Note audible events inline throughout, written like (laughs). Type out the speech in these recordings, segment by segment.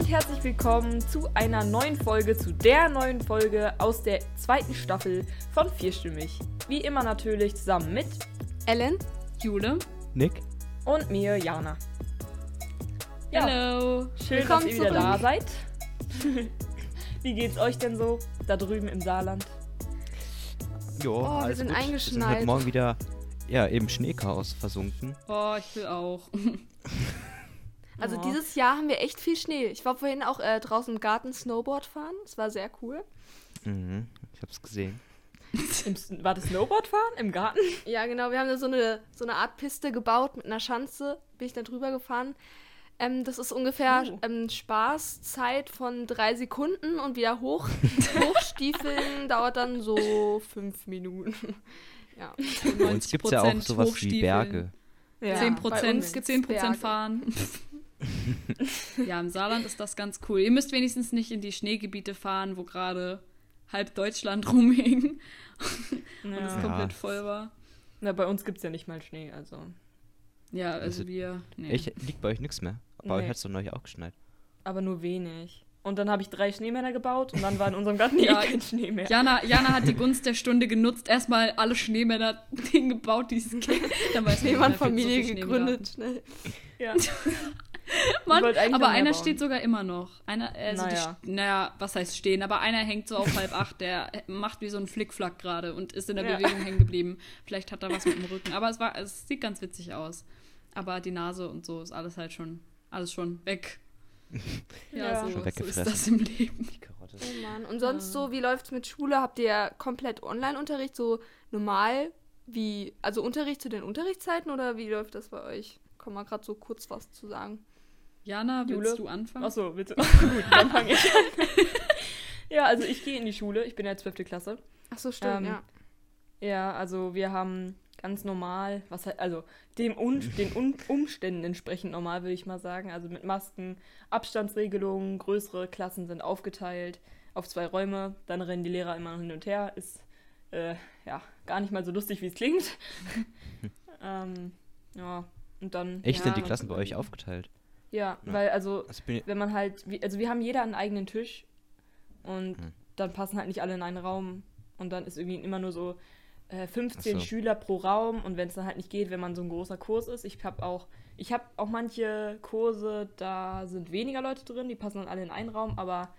und herzlich willkommen zu einer neuen Folge, zu der neuen Folge aus der zweiten Staffel von Vierstimmig. Wie immer natürlich zusammen mit Ellen, Jule, Nick und mir, Jana. Ja, Hello. schön, Willkommen dass ihr wieder zurück. da seid. (laughs) Wie geht's euch denn so da drüben im Saarland? Jo, Oh, wir sind gut. Wir sind eingeschneit. heute Morgen wieder ja, im Schneechaos versunken. Oh, ich will auch. (laughs) Also Oh. dieses Jahr haben wir echt viel Schnee. Ich war vorhin auch äh, draußen im Garten Snowboard fahren. Das war sehr cool. Mhm, ich hab's gesehen. Im, war das Snowboardfahren im Garten? Ja, genau. Wir haben da so eine, so eine Art Piste gebaut mit einer Schanze. Bin ich da drüber gefahren. Ähm, das ist ungefähr Oh. ähm, Spaßzeit von drei Sekunden und wieder hoch. (laughs) Hochstiefeln dauert dann so fünf Minuten. ja. Bei uns gibt's ja auch 90% sowas wie. Berge. Ja. 10 bei Prozent, uns gibt's 10 Prozent Berge. fahren. Ja, im Saarland ist das ganz cool. Ihr müsst wenigstens nicht in die Schneegebiete fahren, wo gerade halb Deutschland (laughs) rumhing und es Ja. komplett voll war. Na, bei uns gibt's ja nicht mal Schnee, also. Ja, also Also, wir. Nee. Echt, liegt bei euch nichts mehr. Bei Nee. euch hat's doch neulich auch geschneit. Aber nur wenig. Und dann habe ich drei Schneemänner gebaut und dann war in unserem Garten (laughs) Ja, eh kein Schnee mehr. Jana, Jana hat die Gunst der Stunde genutzt, erstmal alle Schneemänner (laughs) hingebaut, die es gibt. Dann man, Schneemann-Familie so gegründet. Schnell. Ja. (laughs) Mann, aber einer bauen. steht sogar immer noch. Einer, also Naja. Die, naja, was heißt stehen? Aber einer hängt so auf halb acht, der macht wie so ein Flickflack gerade und ist in der Ja. Bewegung hängen geblieben. Vielleicht hat er was mit dem Rücken. Aber es war, es sieht ganz witzig aus. Aber die Nase und so ist alles halt schon, alles schon weg. (laughs) Ja, Ja. so, Schon so ist das im Leben. Die Karotte. Oh Mann. Und sonst so, wie läuft's mit Schule? Habt ihr komplett Online-Unterricht, so normal wie, also Unterricht zu den Unterrichtszeiten oder wie läuft das bei euch? Kann man gerade so kurz was zu sagen. Jana, willst Jule? du anfangen? Achso, bitte. Gut, dann fange ich an. (laughs) ja, also ich gehe in die Schule. Ich bin ja 12. Klasse. Ach so, stimmt, Ähm, ja. Ja, also wir haben ganz normal, was halt, also dem Un den Un Umständen entsprechend normal, würde ich mal sagen. Also mit Masken, Abstandsregelungen, größere Klassen sind aufgeteilt auf zwei Räume. Dann rennen die Lehrer immer hin und her. Ist äh, ja gar nicht mal so lustig, wie es klingt. (laughs) ähm, ja, und dann. Echt, ja, sind die Klassen bei euch aufgeteilt? Ja, Ja. weil also Also bin ich, wenn man halt, also wir haben jeder einen eigenen Tisch und Hm. dann passen halt nicht alle in einen Raum und dann ist irgendwie immer nur so äh, 15 Ach so. Schüler pro Raum und wenn es dann halt nicht geht, wenn man so ein großer Kurs ist, ich habe auch, ich habe auch manche Kurse, da sind weniger Leute drin, die passen dann alle in einen Raum, aber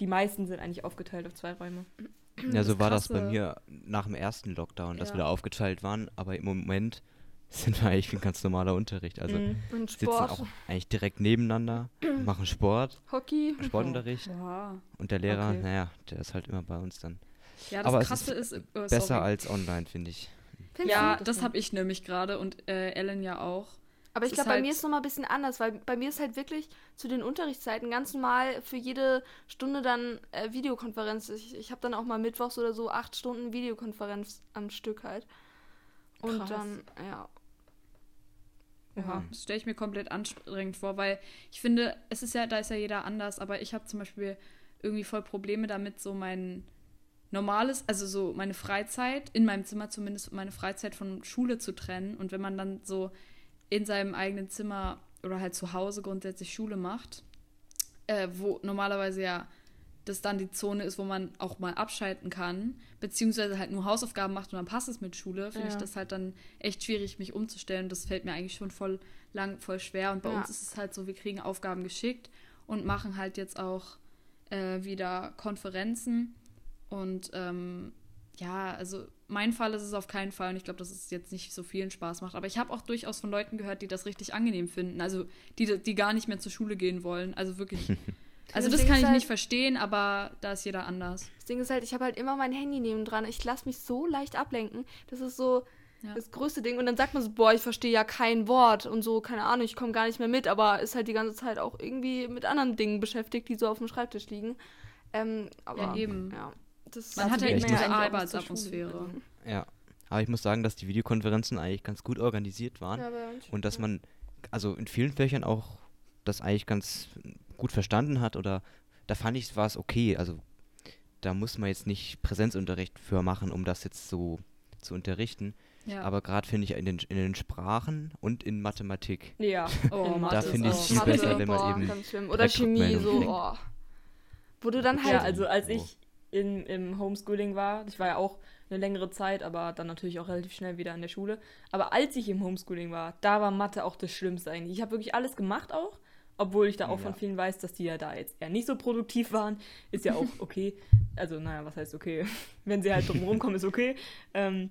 die meisten sind eigentlich aufgeteilt auf zwei Räume. ja, so das war das bei Krasse. mir nach dem ersten Lockdown, dass Ja. wir da aufgeteilt waren. Aber im Moment (laughs) sind wir eigentlich ein ganz normaler Unterricht. Also Mhm. Und sitzen Sport, auch eigentlich direkt nebeneinander, (clears throat) machen Sport, Hockey. Sportunterricht. Wow. Und der Lehrer, Okay. naja, der ist halt immer bei uns dann. Ja, das Aber es Krasse ist, äh, Besser als online, finde ich. Findest Ja, du? das habe ich nämlich gerade und äh, Ellen ja auch. Aber ich ist glaube, bei halt- mir ist es nochmal ein bisschen anders, weil bei mir ist halt wirklich zu den Unterrichtszeiten ganz normal für jede Stunde dann äh, Videokonferenz. Ich, ich habe dann auch mal mittwochs oder so acht Stunden Videokonferenz am Stück halt. Und Krass. dann, ja. Oha. Das stelle ich mir komplett anstrengend vor, weil ich finde, es ist ja, da ist ja jeder anders, aber ich habe zum Beispiel irgendwie voll Probleme damit, so mein normales, also so meine Freizeit, in meinem Zimmer zumindest meine Freizeit von Schule zu trennen. Und wenn man dann so in seinem eigenen Zimmer oder halt zu Hause grundsätzlich Schule macht, äh, wo normalerweise ja das dann die Zone ist, wo man auch mal abschalten kann, beziehungsweise halt nur Hausaufgaben macht und dann passt es mit Schule, finde Ja. ich das halt dann echt schwierig, mich umzustellen. Das fällt mir eigentlich schon voll lang, voll schwer. Und bei Ja. uns ist es halt so, wir kriegen Aufgaben geschickt und machen halt jetzt auch äh, wieder Konferenzen. Und ähm, ja, also mein Fall ist es auf keinen Fall und ich glaube, dass es jetzt nicht so vielen Spaß macht. Aber ich habe auch durchaus von Leuten gehört, die das richtig angenehm finden. Also die, die gar nicht mehr zur Schule gehen wollen. Also wirklich. (laughs) Also Das das kann ich halt- nicht verstehen, aber da ist jeder anders. Das Ding ist halt, ich habe halt immer mein Handy neben dran. Ich lasse mich so leicht ablenken. Das ist so Ja. das größte Ding. Und dann sagt man so, boah, ich verstehe ja kein Wort und so, keine Ahnung, ich komme gar nicht mehr mit, aber ist halt die ganze Zeit auch irgendwie mit anderen Dingen beschäftigt, die so auf dem Schreibtisch liegen. Ähm, aber Ja, eben. Ja, das Man hat auch nicht zur Arbeitsatmosphäre. Ja. Aber ich muss sagen, dass die Videokonferenzen eigentlich ganz gut organisiert waren. Ja, Und dass man, also in vielen Fächern auch das eigentlich ganz gut verstanden hat oder da fand ich, war es okay. Also da muss man jetzt nicht Präsenzunterricht für machen, um das jetzt so zu unterrichten. Ja. Aber gerade finde ich in den, in den Sprachen und in Mathematik. Ja, (laughs) Oh, in Mathe Da finde ich es viel Mathe, besser, wenn man boah, eben ganz schlimm. Oder Chemie, so, oh. Wo du dann Ja, halt. also als Oh. ich in, im Homeschooling war, ich war ja auch eine längere Zeit, aber dann natürlich auch relativ schnell wieder an der Schule. Aber als ich im Homeschooling war, da war Mathe auch das Schlimmste eigentlich. Ich habe wirklich alles gemacht auch, obwohl ich da auch Ja. von vielen weiß, dass die ja da jetzt eher nicht so produktiv waren. Ist ja auch (laughs) okay. Also, naja, was heißt okay? (laughs) Wenn sie halt drum rumkommen, ist okay. Ähm,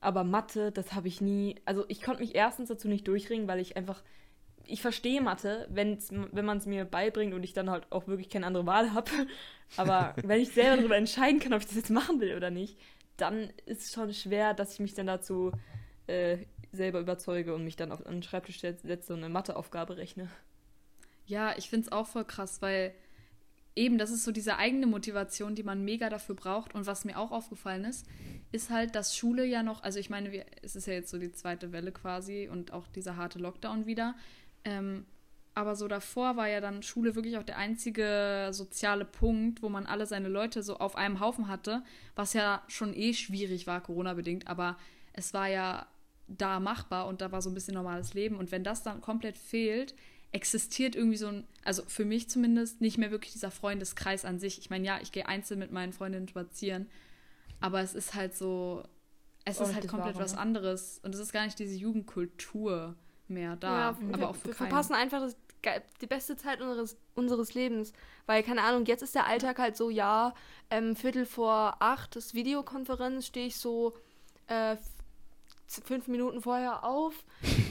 aber Mathe, das habe ich nie. Also, ich konnte mich erstens dazu nicht durchringen, weil ich einfach. Ich verstehe Mathe, wenn's, wenn man es mir beibringt und ich dann halt auch wirklich keine andere Wahl habe. (laughs) Aber wenn ich selber darüber entscheiden kann, ob ich das jetzt machen will oder nicht, dann ist es schon schwer, dass ich mich dann dazu äh, selber überzeuge und mich dann auf einen Schreibtisch setz- setze und eine Matheaufgabe rechne. Ja, ich finde es auch voll krass, weil eben das ist so diese eigene Motivation, die man mega dafür braucht. Und was mir auch aufgefallen ist, ist halt, dass Schule ja noch, also ich meine, wir, es ist ja jetzt so die zweite Welle quasi und auch dieser harte Lockdown wieder. Ähm, aber so davor war ja dann Schule wirklich auch der einzige soziale Punkt, wo man alle seine Leute so auf einem Haufen hatte, was ja schon eh schwierig war, Corona-bedingt, aber es war ja da machbar und da war so ein bisschen normales Leben. Und wenn das dann komplett fehlt, existiert irgendwie so ein, also für mich zumindest, nicht mehr wirklich dieser Freundeskreis an sich. Ich meine, ja, ich gehe einzeln mit meinen Freundinnen spazieren, aber es ist halt so, es Auch ist halt komplett was anderes. Und es ist gar nicht diese Jugendkultur mehr da, ja, aber wir, auch für wir keinen. verpassen einfach das, die beste Zeit unseres, unseres Lebens. Weil, keine Ahnung, jetzt ist der Alltag halt so, ja, ähm, Viertel vor acht ist Videokonferenz, stehe ich so äh, fünf Minuten vorher auf,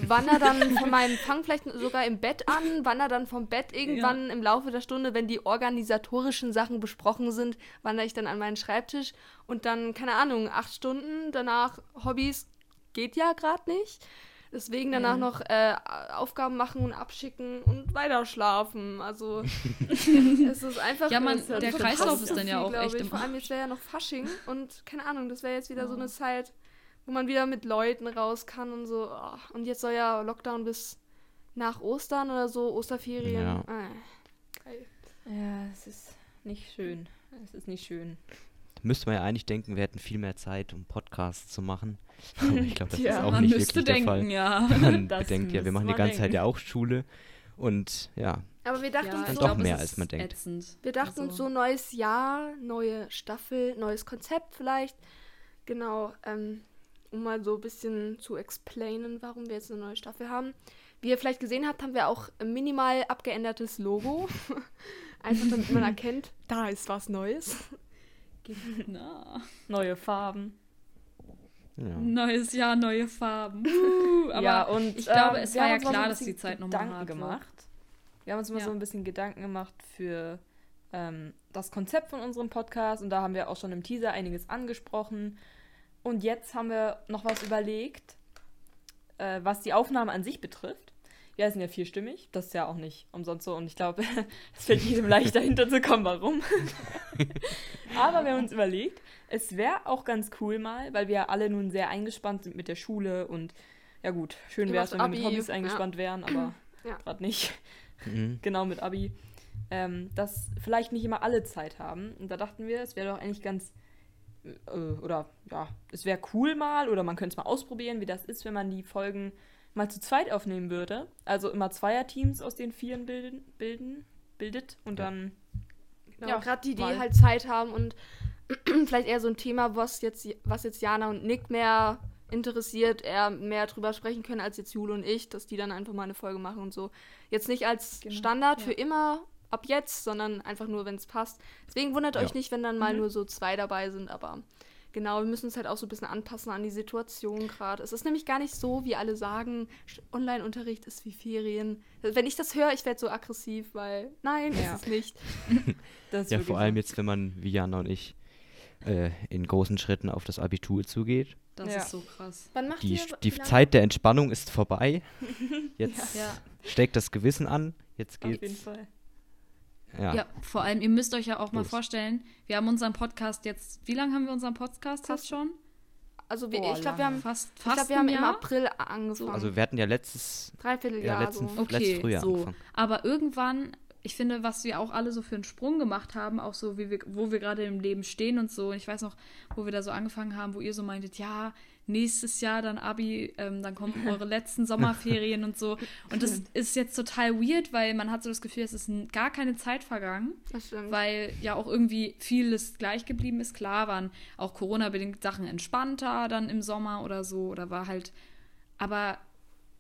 wandere dann von meinem, (laughs) fang vielleicht sogar im Bett an, wandere dann vom Bett irgendwann im Laufe der Stunde, wenn die organisatorischen Sachen besprochen sind, wandere ich dann an meinen Schreibtisch und dann, keine Ahnung, acht Stunden danach Hobbys geht ja gerade nicht. Deswegen danach noch äh, Aufgaben machen und abschicken und weiter schlafen. Also (laughs) es ist einfach. Ja, man- der Kreislauf so ist dann ja auch echt Ich. im- Vor allem jetzt wäre ja noch Fasching und keine Ahnung, das wäre jetzt wieder so Oh. eine Zeit, wo man wieder mit Leuten raus kann und so. oh. Und jetzt soll ja Lockdown bis nach Ostern oder so, Osterferien. Ja. Äh, geil. Ja, es ist nicht schön. Es ist nicht schön. Müsste man ja eigentlich denken, wir hätten viel mehr Zeit, um Podcasts zu machen. (laughs) Aber ich glaube, das Tja, ist auch nicht wirklich denken, der Fall. ja. Man (laughs) Das bedenkt ja, wir machen die ganze Zeit denken. ja auch Schule. Und ja, Aber wir dachten ja, uns so, doch mehr, als man denkt. Ätzend. Wir dachten uns Also- so neues Jahr, neue Staffel, neues Konzept vielleicht. Genau, ähm, um mal so ein bisschen zu explainen, warum wir jetzt eine neue Staffel haben. Wie ihr vielleicht gesehen habt, haben wir auch ein minimal abgeändertes Logo. (laughs) Einfach damit man erkennt, (laughs) da ist was Neues. Na. Neue Farben. ja. Neues Jahr, neue Farben. (laughs) Uh, aber ja, und ich glaube, ähm, es war ja so klar, ein dass die Zeit nochmal hart wird. gemacht. Wir haben uns mal Ja. so ein bisschen Gedanken gemacht für ähm, das Konzept von unserem Podcast und da haben wir auch schon im Teaser einiges angesprochen. Und jetzt haben wir noch was überlegt, äh, was die Aufnahme an sich betrifft. Wir sind ja vierstimmig, das ist ja auch nicht umsonst so und ich glaube, (laughs) es fällt jedem leicht dahinter zu kommen, warum. (laughs) Aber wir haben uns überlegt, es wäre auch ganz cool mal, weil wir ja alle nun sehr eingespannt sind mit der Schule und ja gut, schön wäre es, wenn wir mit Abi, Hobbys eingespannt wären, aber Ja. gerade nicht. Mhm. Genau mit Abi. Ähm, dass vielleicht nicht immer alle Zeit haben. Und da dachten wir, es wäre doch eigentlich ganz äh, oder ja, es wäre cool mal oder man könnte es mal ausprobieren, wie das ist, wenn man die Folgen mal zu zweit aufnehmen würde. Also immer Zweierteams aus den Vieren bilden, bilden bildet und Ja. dann Genau, Ja, gerade die, die mal. halt Zeit haben und (clears throat) vielleicht eher so ein Thema, was jetzt, was jetzt Jana und Nick mehr interessiert, eher mehr drüber sprechen können als jetzt Jule und ich, dass die dann einfach mal eine Folge machen und so. Jetzt nicht als Genau, Standard ja. für immer ab jetzt, sondern einfach nur, wenn es passt. Deswegen wundert Ja. euch nicht, wenn dann mal Mhm. nur so zwei dabei sind, aber genau, wir müssen uns halt auch so ein bisschen anpassen an die Situation gerade. Es ist nämlich gar nicht so, wie alle sagen, Online-Unterricht ist wie Ferien. Wenn ich das höre, ich werde so aggressiv, weil nein, Ja. ist es nicht. (laughs) ja, vor allem jetzt, wenn man, wie Jana und ich, äh, in großen Schritten auf das Abitur zugeht. Das Ja. ist so krass. Wann macht Die, ihr die Zeit der Entspannung ist vorbei. (laughs) Jetzt Ja. steckt das Gewissen an. Jetzt auf jeden geht's. Ja. Ja. vor allem, ihr müsst euch ja auch mal Los. vorstellen, wir haben unseren Podcast jetzt, wie lange haben wir unseren Podcast Fast- jetzt schon? Also wir, Boah, ich glaube, wir haben, Fast, ich fast glaub, wir haben im? April angefangen. Also wir hatten ja letztes, ja, Dreivierteljahr letzten, so. Okay, letztes Frühjahr so. angefangen. Aber irgendwann ich finde, was wir auch alle so für einen Sprung gemacht haben, auch so, wie wir, wo wir gerade im Leben stehen und so. Und ich weiß noch, wo wir da so angefangen haben, wo ihr so meintet, ja, nächstes Jahr dann Abi, ähm, dann kommen (laughs) eure letzten Sommerferien und so. Und das ist jetzt total weird, weil man hat so das Gefühl, es ist gar keine Zeit vergangen. Das stimmt. Weil ja auch irgendwie vieles gleich geblieben ist. Klar waren auch Corona-bedingt Sachen entspannter dann im Sommer oder so. Oder war halt. Aber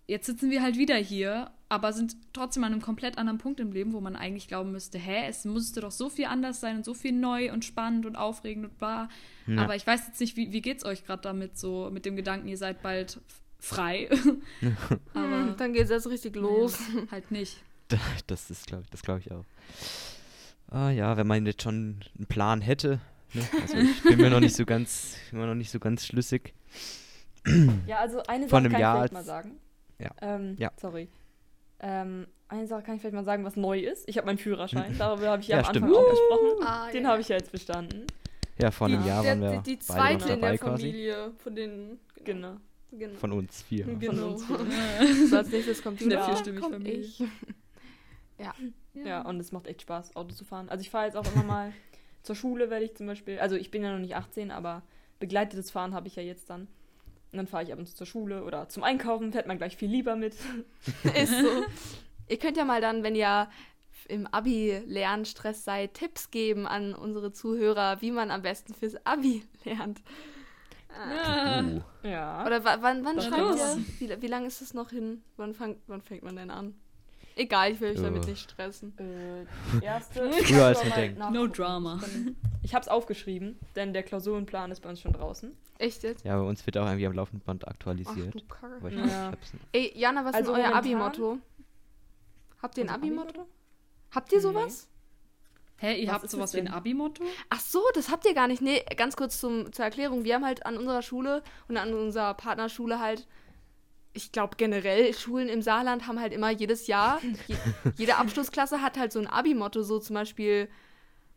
jetzt sitzen wir halt wieder hier, aber sind trotzdem an einem komplett anderen Punkt im Leben, wo man eigentlich glauben müsste, hä, es musste doch so viel anders sein und so viel neu und spannend und aufregend und bla. Ja. Aber ich weiß jetzt nicht, wie, wie geht's euch gerade damit, so mit dem Gedanken, ihr seid bald frei. (laughs) aber Hm, Dann geht es erst richtig los. nee, halt nicht. Das ist, glaube ich, das glaube ich auch. Ah ja, wenn man jetzt schon einen Plan hätte. Ne? Also ich bin mir noch nicht so ganz, immer noch nicht so ganz schlüssig. Ja, also eine Sache einem kann Jahr ich vielleicht mal sagen. Ja. Ähm, Ja. Sorry. Ähm, eine Sache kann ich vielleicht mal sagen, was neu ist. Ich habe meinen Führerschein. Darüber habe ich (laughs) ja, Ja, am stimmt. Anfang auch gesprochen. Ah, Den ja. habe ich ja jetzt bestanden. Ja, vor einem Die, Jahr waren wir die, die beide noch zweite in der quasi. Familie von den. Genau. genau. Von uns vier. Von Genau. uns vier. (laughs) So als nächstes kommt der ja, vierstimmig komm Familie. ich. (laughs) Ja, und es macht echt Spaß, Auto zu fahren. Also ich fahre jetzt auch immer mal zur Schule, werde ich zum Beispiel, also ich bin ja noch nicht 18, aber begleitetes Fahren habe ich ja jetzt dann. Und dann fahre ich ab und zu zur Schule oder zum Einkaufen, fährt man gleich viel lieber mit. (laughs) Ist so. ihr könnt ja mal dann, wenn ihr im Abi-Lernstress seid, Tipps geben an unsere Zuhörer, wie man am besten fürs Abi lernt. Ja. Uh, Ja. Oder wa- wann, wann schreibt ihr? Wie, wie lange ist es noch hin? Wann, fang, wann fängt man denn an? Egal, ich will euch damit Äh. nicht stressen. Äh, erste. (laughs) Früher als (laughs) Ich man denkt. No drama. Ich habe es aufgeschrieben, denn der Klausurenplan ist bei uns schon draußen. Echt jetzt? ja, bei uns wird auch irgendwie am laufenden Band Ach aktualisiert. du Kacke. Aber ich, Ja. hab's nicht. Ey, Jana, was Also ist euer Abi-Motto? Habt ihr ein Abi-Motto? Habt ihr Nee. sowas? Hä, ihr Was habt sowas wie ein? Abi-Motto? Ach so, das habt ihr gar nicht. Nee, ganz kurz zum, zur Erklärung. Wir haben halt an unserer Schule und an unserer Partnerschule halt, ich glaube generell, Schulen im Saarland haben halt immer jedes Jahr, je, (laughs) jede Abschlussklasse hat halt so ein Abi-Motto, so zum Beispiel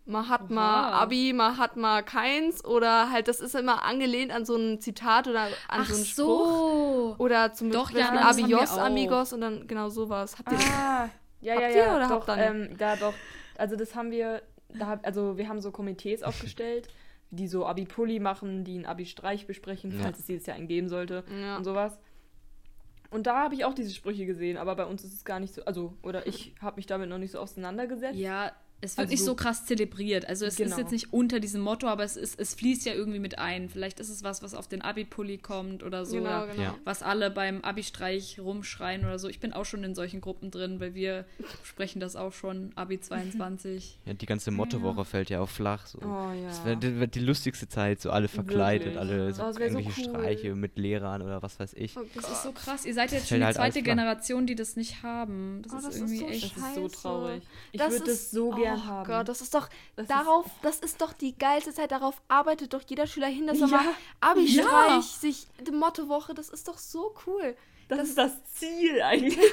Mahatma Oha. Abi, Mahatma keins oder halt, das ist immer angelehnt an so ein Zitat oder an so einen Spruch. Oder zum Doch, Beispiel ja, Abios. Amigos und dann genau sowas. Habt ihr Ah, ja, ja, Habt ja. ihr oder doch, habt ihr ähm, da doch. Also das haben wir, da, hab- also wir haben so Komitees aufgestellt, die so Abi-Pulli machen, die einen Abi-Streich besprechen, Ja. falls es dieses Jahr einen geben sollte Ja. und sowas. Und da habe ich auch diese Sprüche gesehen, aber bei uns ist es gar nicht so, also, oder ich habe mich damit noch nicht so auseinandergesetzt. Ja, es wird Also nicht so- so krass zelebriert. Also es Genau. ist jetzt nicht unter diesem Motto, aber es, ist, es fließt ja irgendwie mit ein. Vielleicht ist es was, was auf den Abi-Pulli kommt oder so. Genau, oder genau. Ja. was alle beim Abi-Streich rumschreien oder so. Ich bin auch schon in solchen Gruppen drin, weil wir sprechen das auch schon, Abi (laughs) 22. Ja, die ganze Mottowoche fällt ja auch flach. So. Oh ja. Das wird, die lustigste Zeit, so alle verkleidet, Wirklich. alle so Oh, wär so irgendwelche cool. Streiche mit Lehrern oder was weiß ich. Oh Das ist so krass. Ihr seid jetzt schon die halt zweite. Generation, die das nicht haben. Das Oh, ist das ist irgendwie so echt. das ist so traurig. Ich würde das ist- so gern oh haben. Gott, das ist doch Das ist- darauf, das ist doch die geilste Zeit. Darauf arbeitet doch jeder Schüler hin, dass er Ja. mal Abi-Streich Ja. sich die Mottowoche. Das ist doch so cool. das, das- ist das Ziel eigentlich. (laughs)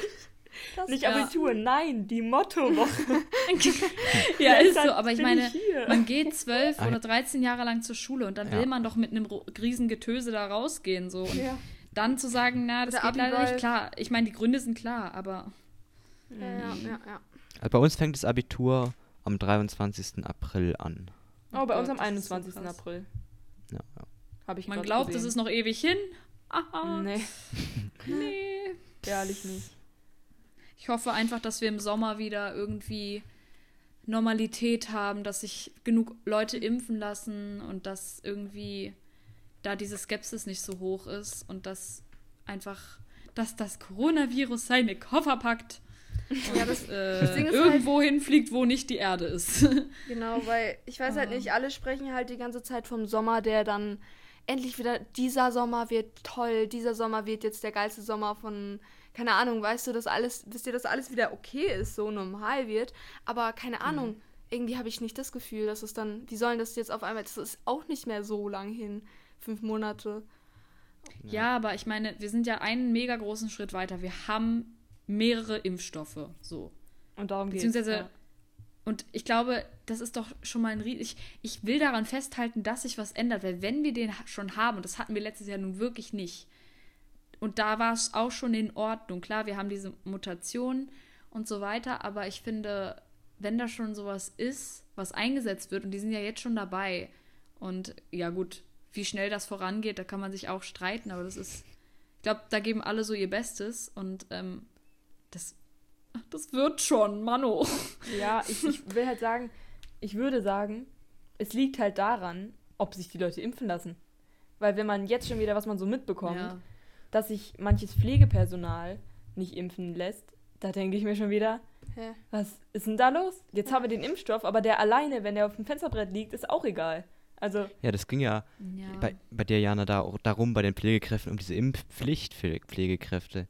Das Nicht Ja. Abitur, nein, die Mottowoche. (laughs) ja, ist so. Aber ich meine, hier. man geht zwölf oder 13 Jahre lang zur Schule und dann Ja. will man doch mit einem riesen Getöse da rausgehen. So. Und Ja. dann zu sagen, na, das Oder geht leider nicht klar. Ich meine, die Gründe sind klar, aber Ja, ja, ja, ja. Also bei uns fängt das Abitur am 23. April an. Oh, bei uns Gott, am das ist so 21. krass. April. Ja, ja. Habe ich man glaubt, es gesehen. ist noch ewig hin. Aha, (laughs) Nee, (laughs) nee. ehrlich nicht. Ich hoffe einfach, dass wir im Sommer wieder irgendwie Normalität haben, dass sich genug Leute impfen lassen und dass irgendwie da diese Skepsis nicht so hoch ist und dass einfach, dass das Coronavirus seine Koffer packt Ja, das- äh, Ding ist irgendwo hinfliegt, wo nicht die Erde ist. (laughs) Genau, weil ich weiß halt nicht, alle sprechen halt die ganze Zeit vom Sommer, der dann endlich wieder, dieser Sommer wird toll, dieser Sommer wird jetzt der geilste Sommer von, keine Ahnung, weißt du, dass alles, wisst ihr, dass alles wieder okay ist, so normal wird, aber keine Ahnung, irgendwie habe ich nicht das Gefühl, dass es dann, wie sollen das jetzt auf einmal, das ist auch nicht mehr so lang hin, fünf Monate. ja, aber ich meine, wir sind ja einen mega großen Schritt weiter. Wir haben mehrere Impfstoffe, so. Und darum geht Beziehungsweise, und ich glaube, das ist doch schon mal ein riesig. Ich, ich will daran festhalten, dass sich was ändert, weil wenn wir den schon haben, und das hatten wir letztes Jahr nun wirklich nicht, und da war es auch schon in Ordnung. Klar, wir haben diese Mutation und so weiter, aber ich finde, wenn da schon sowas ist, was eingesetzt wird, und die sind ja jetzt schon dabei. Und ja, gut, wie schnell das vorangeht, da kann man sich auch streiten, aber das ist, ich glaube, da geben alle so ihr Bestes und ähm, das, das wird schon, Mano. Ja, ich, ich will halt sagen, ich würde sagen, es liegt halt daran, ob sich die Leute impfen lassen. Weil wenn man jetzt schon wieder, was man so mitbekommt, Ja. dass sich manches Pflegepersonal nicht impfen lässt, da denke ich mir schon wieder, Hä? was ist denn da los? Jetzt haben wir den Impfstoff, aber der alleine, wenn der auf dem Fensterbrett liegt, ist auch egal. Also, Ja, das ging ja Ja. bei, bei dir, Jana, da auch darum, bei den Pflegekräften, um diese Impfpflicht für Pflegekräfte.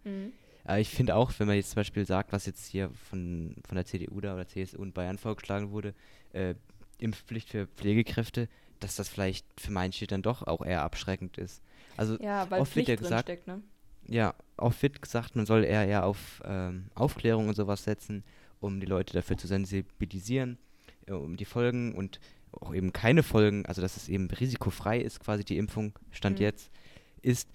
Aber ich finde auch, wenn man jetzt zum Beispiel sagt, was jetzt hier von, von der CDU da oder CSU in Bayern vorgeschlagen wurde, äh, Impfpflicht für Pflegekräfte, dass das vielleicht für manche dann doch auch eher abschreckend ist. Also ja, weil oft wird Pflicht ja drin gesagt, steckt, ne? ja, oft wird gesagt, man soll eher, eher auf ähm, Aufklärung und sowas setzen, um die Leute dafür zu sensibilisieren, äh, um die Folgen und auch eben keine Folgen, also dass es eben risikofrei ist, quasi die Impfung, Stand Mhm. jetzt, ist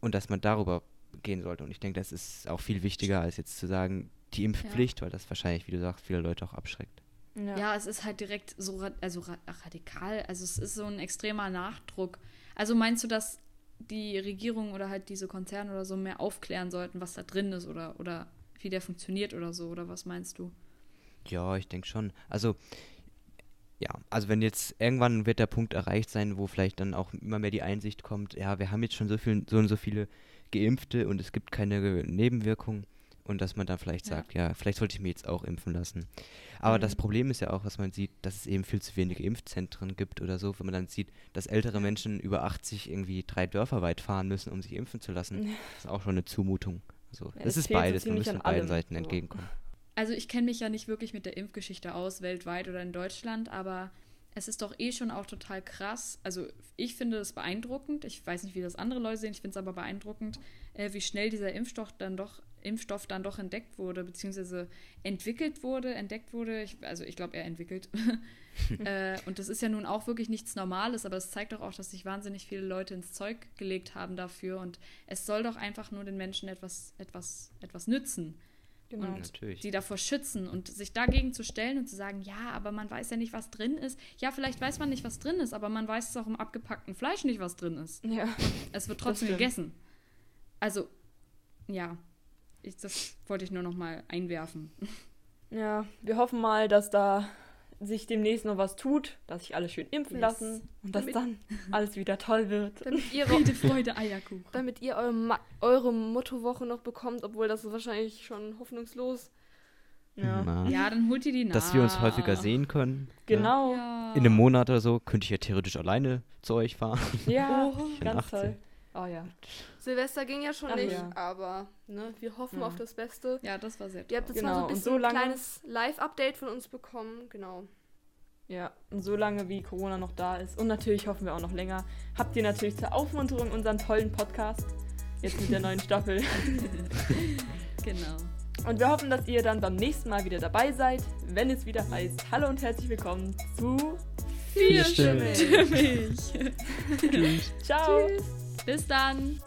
und dass man darüber gehen sollte. Und ich denke, das ist auch viel wichtiger, als jetzt zu sagen, die Impfpflicht, weil das wahrscheinlich, wie du sagst, viele Leute auch abschreckt. Ja, es ist halt direkt so ra also ra radikal. Also es ist so ein extremer Nachdruck. Also meinst du, dass die Regierung oder halt diese Konzerne oder so mehr aufklären sollten, was da drin ist oder, oder wie der funktioniert oder so? Oder was meinst du? Ja, ich denke schon. Also, ja, also wenn jetzt irgendwann wird der Punkt erreicht sein, wo vielleicht dann auch immer mehr die Einsicht kommt, ja, wir haben jetzt schon so viel, so und so viele Geimpfte und es gibt keine Nebenwirkungen und dass man dann vielleicht Ja. sagt, ja, vielleicht sollte ich mir jetzt auch impfen lassen. Aber das Mhm. Problem ist ja auch, was man sieht, dass es eben viel zu wenige Impfzentren gibt oder so, wenn man dann sieht, dass ältere Menschen über 80 irgendwie drei Dörfer weit fahren müssen, um sich impfen zu lassen. Ja. Das ist auch schon eine Zumutung. Also, Ja, das es ist beides, man muss von beiden allem, Seiten so. entgegenkommen. Also ich kenne mich ja nicht wirklich mit der Impfgeschichte aus, weltweit oder in Deutschland, aber es ist doch eh schon auch total krass. Also ich finde es beeindruckend. Ich weiß nicht, wie das andere Leute sehen. Ich finde es aber beeindruckend, äh, wie schnell dieser Impfstoff dann doch Impfstoff dann doch entdeckt wurde, beziehungsweise entwickelt wurde, entdeckt wurde. Ich, also ich glaube, er entwickelt. (laughs) äh, und das ist ja nun auch wirklich nichts Normales, aber es zeigt doch auch, dass sich wahnsinnig viele Leute ins Zeug gelegt haben dafür. Und es soll doch einfach nur den Menschen etwas, etwas, etwas nützen Genau. und Natürlich. die davor schützen und sich dagegen zu stellen und zu sagen, ja, aber man weiß ja nicht, was drin ist. Ja, vielleicht weiß man nicht, was drin ist, aber man weiß es auch im abgepackten Fleisch nicht, was drin ist. Ja. Es wird trotzdem gegessen. Also, ja, ich, das wollte ich nur noch mal einwerfen. Ja, wir hoffen mal, dass da sich demnächst noch was tut, dass sich alle schön impfen Yes. lassen und dass dann (laughs) alles wieder toll wird. Damit ihr, (laughs) Friede, Freude, Eierkuchen. damit ihr eure, Ma eure Mottowoche noch bekommt, obwohl das ist wahrscheinlich schon hoffnungslos. Ja. Na, Ja, dann holt ihr die nach. dass wir uns häufiger sehen können. Genau. Ja. In einem Monat oder so könnte ich ja theoretisch alleine zu euch fahren. Ja, (laughs) ganz 18. toll. Oh ja. Silvester ging ja schon Ach nicht, ja. aber ne, wir hoffen Ja. auf das Beste. Ja, das war sehr Ihr habt jetzt Genau, mal so ein und bisschen so lange- ein kleines Live-Update von uns bekommen. Genau. Ja, und so lange wie Corona noch da ist und natürlich hoffen wir auch noch länger, habt ihr natürlich zur Aufmunterung unseren tollen Podcast. Jetzt mit der neuen Staffel. (laughs) Genau. Und wir hoffen, dass ihr dann beim nächsten Mal wieder dabei seid, wenn es wieder heißt Hallo und herzlich willkommen zu Vierstimmig. Vierstimmig. (laughs) Ciao. Tschüss. Bis dann!